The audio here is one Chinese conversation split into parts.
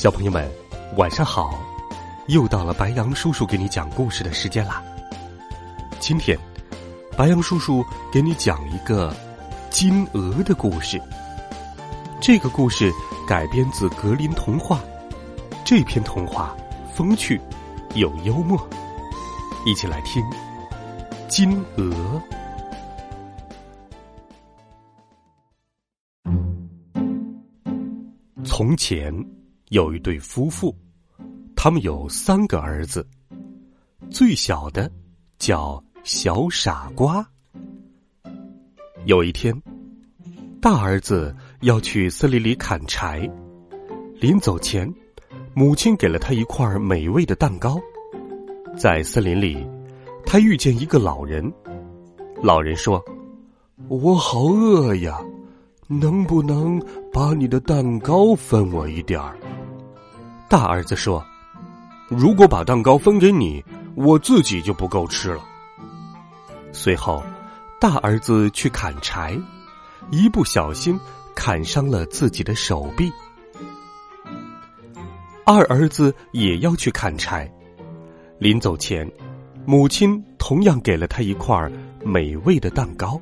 小朋友们，晚上好！又到了白羊叔叔给你讲故事的时间啦。今天，白羊叔叔给你讲一个金鹅的故事。这个故事改编自格林童话。这篇童话风趣又幽默，一起来听《金鹅》。从前。有一对夫妇，他们有三个儿子。最小的叫小傻瓜。有一天，大儿子要去森林里砍柴，临走前，母亲给了他一块美味的蛋糕。在森林里，他遇见一个老人，老人说：“我好饿呀，能不能把你的蛋糕分我一点儿？”大儿子说：“如果把蛋糕分给你，我自己就不够吃了。”随后，大儿子去砍柴，一不小心砍伤了自己的手臂。二儿子也要去砍柴，临走前，母亲同样给了他一块美味的蛋糕。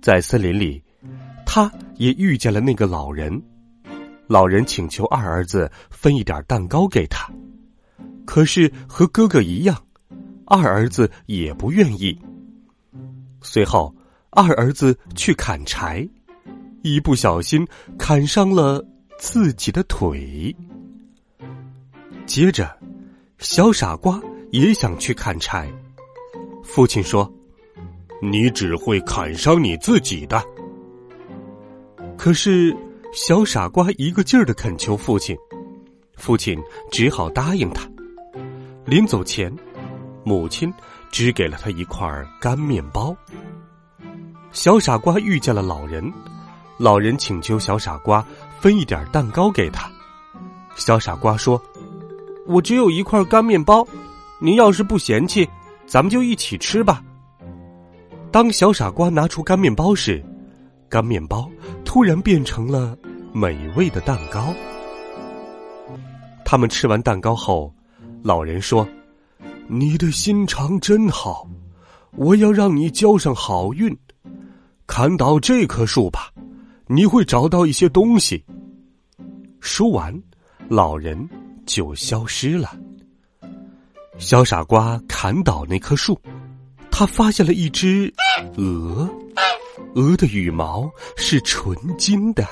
在森林里，他也遇见了那个老人。老人请求二儿子分一点蛋糕给他，可是和哥哥一样，二儿子也不愿意。随后，二儿子去砍柴，一不小心砍伤了自己的腿。接着，小傻瓜也想去砍柴，父亲说：“你只会砍伤你自己的。”可是。小傻瓜一个劲儿的恳求父亲，父亲只好答应他。临走前，母亲只给了他一块干面包。小傻瓜遇见了老人，老人请求小傻瓜分一点蛋糕给他。小傻瓜说：“我只有一块干面包，您要是不嫌弃，咱们就一起吃吧。”当小傻瓜拿出干面包时，干面包突然变成了美味的蛋糕。他们吃完蛋糕后，老人说：“你的心肠真好，我要让你交上好运。砍倒这棵树吧，你会找到一些东西。”说完，老人就消失了。小傻瓜砍倒那棵树，他发现了一只鹅。鹅的羽毛是纯金的。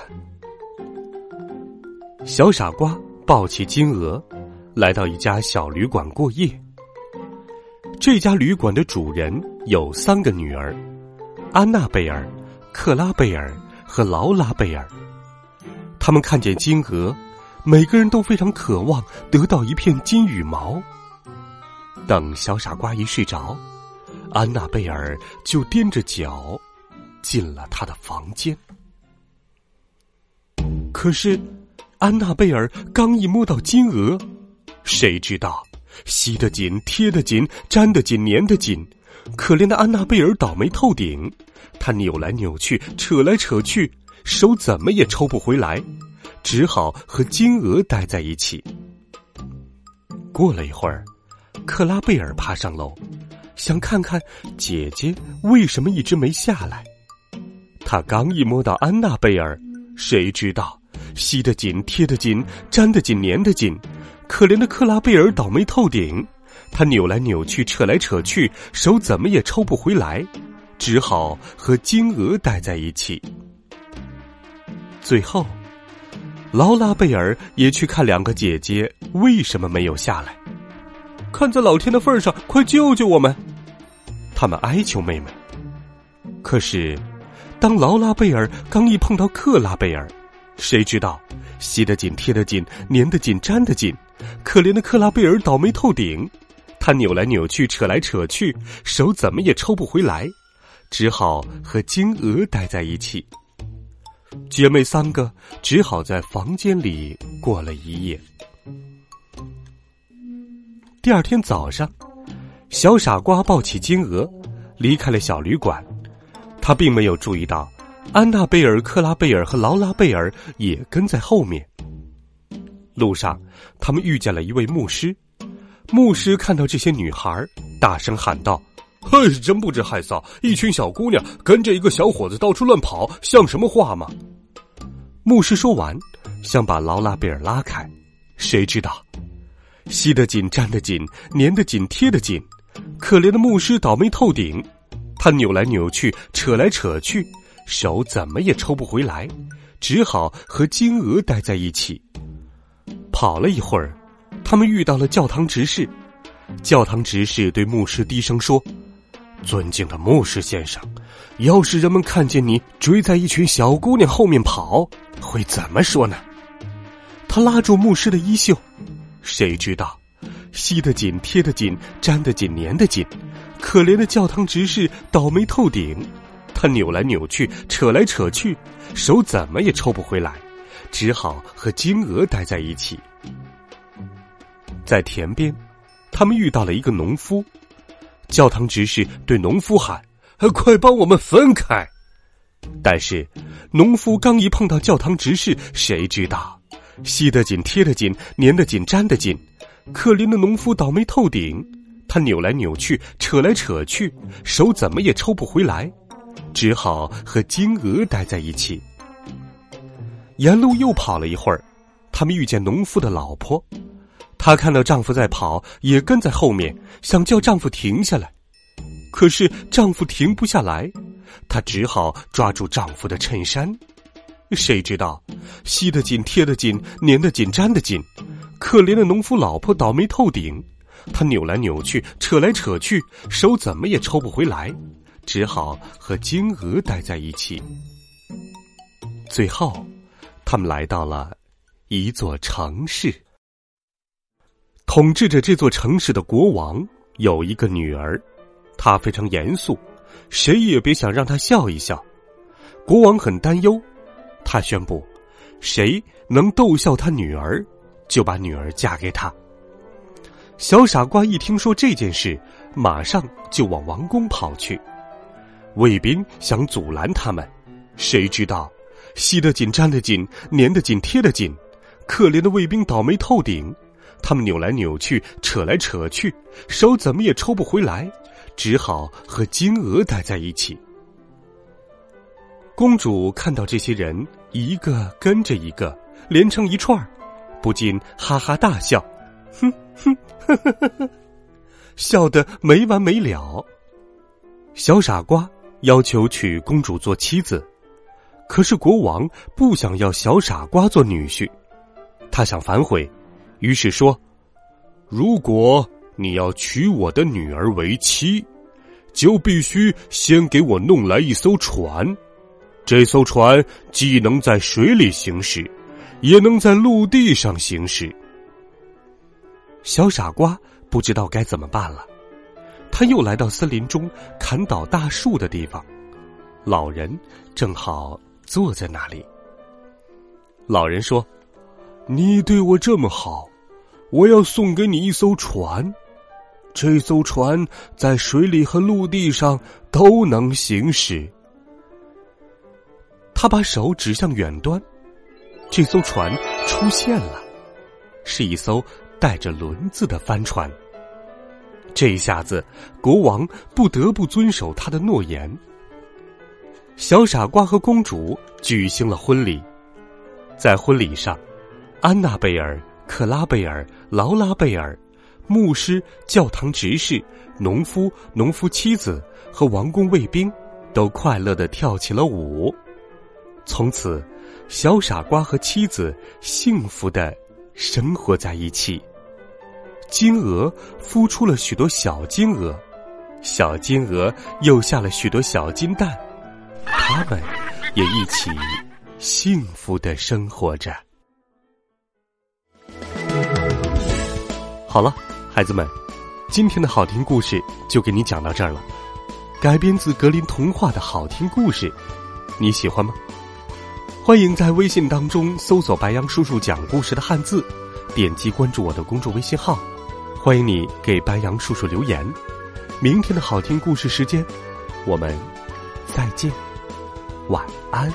小傻瓜抱起金鹅，来到一家小旅馆过夜。这家旅馆的主人有三个女儿：安娜贝尔、克拉贝尔和劳拉贝尔。他们看见金鹅，每个人都非常渴望得到一片金羽毛。等小傻瓜一睡着，安娜贝尔就踮着脚。进了他的房间，可是安娜贝尔刚一摸到金鹅，谁知道吸得紧、贴得紧、粘得紧、粘得紧，可怜的安娜贝尔倒霉透顶，她扭来扭去、扯来扯去，手怎么也抽不回来，只好和金鹅待在一起。过了一会儿，克拉贝尔爬上楼，想看看姐姐为什么一直没下来。他刚一摸到安娜贝尔，谁知道吸得紧、贴得紧、粘得紧、粘得紧，可怜的克拉贝尔倒霉透顶，他扭来扭去、扯来扯去，手怎么也抽不回来，只好和金鹅待在一起。最后，劳拉贝尔也去看两个姐姐为什么没有下来，看在老天的份上，快救救我们！他们哀求妹妹，可是。当劳拉贝尔刚一碰到克拉贝尔，谁知道吸得紧、贴得紧、粘得紧、粘得紧，可怜的克拉贝尔倒霉透顶。他扭来扭去，扯来扯去，手怎么也抽不回来，只好和金鹅待在一起。姐妹三个只好在房间里过了一夜。第二天早上，小傻瓜抱起金鹅，离开了小旅馆。他并没有注意到，安娜贝尔、克拉贝尔和劳拉贝尔也跟在后面。路上，他们遇见了一位牧师。牧师看到这些女孩，大声喊道：“嘿，真不知害臊！一群小姑娘跟着一个小伙子到处乱跑，像什么话吗？”牧师说完，想把劳拉贝尔拉开，谁知道，吸得紧、粘得紧、粘得紧、贴得紧，可怜的牧师倒霉透顶。他扭来扭去，扯来扯去，手怎么也抽不回来，只好和金鹅待在一起。跑了一会儿。他们遇到了教堂执事，教堂执事对牧师低声说：“尊敬的牧师先生，要是人们看见你追在一群小姑娘后面跑，会怎么说呢？”他拉住牧师的衣袖，谁知道，吸得紧、贴得紧、粘得紧、粘得紧，可怜的教堂执事倒霉透顶。他扭来扭去，扯来扯去，手怎么也抽不回来，只好和金鹅待在一起。在田边，他们遇到了一个农夫。教堂执事对农夫喊：“快帮我们分开！”但是，农夫刚一碰到教堂执事，谁知道，吸得紧、贴得紧、粘得紧、粘得紧，可怜的农夫倒霉透顶。他扭来扭去，扯来扯去，手怎么也抽不回来，只好和金鹅待在一起。沿路又跑了一会儿，他们遇见农夫的老婆。她看到丈夫在跑，也跟在后面，想叫丈夫停下来，可是丈夫停不下来，她只好抓住丈夫的衬衫。谁知道，吸得紧、贴得紧、粘得紧、粘得紧，可怜的农夫老婆倒霉透顶。他扭来扭去，扯来扯去，手怎么也抽不回来，只好和金鹅待在一起。最后，他们来到了一座城市。统治着这座城市的国王有一个女儿，她非常严肃，谁也别想让她笑一笑。国王很担忧，他宣布，谁能逗笑他女儿，就把女儿嫁给他。小傻瓜一听说这件事，马上就往王宫跑去。卫兵想阻拦他们，谁知道，吸得紧、粘得紧、粘得紧、贴得紧，可怜的卫兵倒霉透顶。他们扭来扭去，扯来扯去，手怎么也抽不回来，只好和金鹅待在一起。公主看到这些人一个跟着一个，连成一串儿，不禁哈哈大笑，哼哼，呵呵呵呵，笑得没完没了。小傻瓜要求娶公主做妻子，可是国王不想要小傻瓜做女婿，他想反悔。于是说：“如果你要娶我的女儿为妻，就必须先给我弄来一艘船。这艘船既能在水里行驶，也能在陆地上行驶。”小傻瓜不知道该怎么办了，他又来到森林中砍倒大树的地方，老人正好坐在那里。老人说。你对我这么好，我要送给你一艘船。这艘船在水里和陆地上都能行驶。他把手指向远端，这艘船出现了，是一艘带着轮子的帆船。这一下子，国王不得不遵守他的诺言。小傻瓜和公主举行了婚礼，在婚礼上。安娜贝尔、克拉贝尔、劳拉贝尔，牧师、教堂执事、农夫、农夫妻子和王宫卫兵，都快乐的跳起了舞。从此，小傻瓜和妻子幸福的生活在一起。金鹅孵出了许多小金鹅，小金鹅又下了许多小金蛋。它们也一起幸福的生活着。好了，孩子们，今天的好听故事就给你讲到这儿了。改编自格林童话的好听故事，你喜欢吗？欢迎在微信当中搜索“白杨叔叔讲故事”的汉字，点击关注我的公众微信号。欢迎你给白杨叔叔留言。明天的好听故事时间，我们再见，晚安。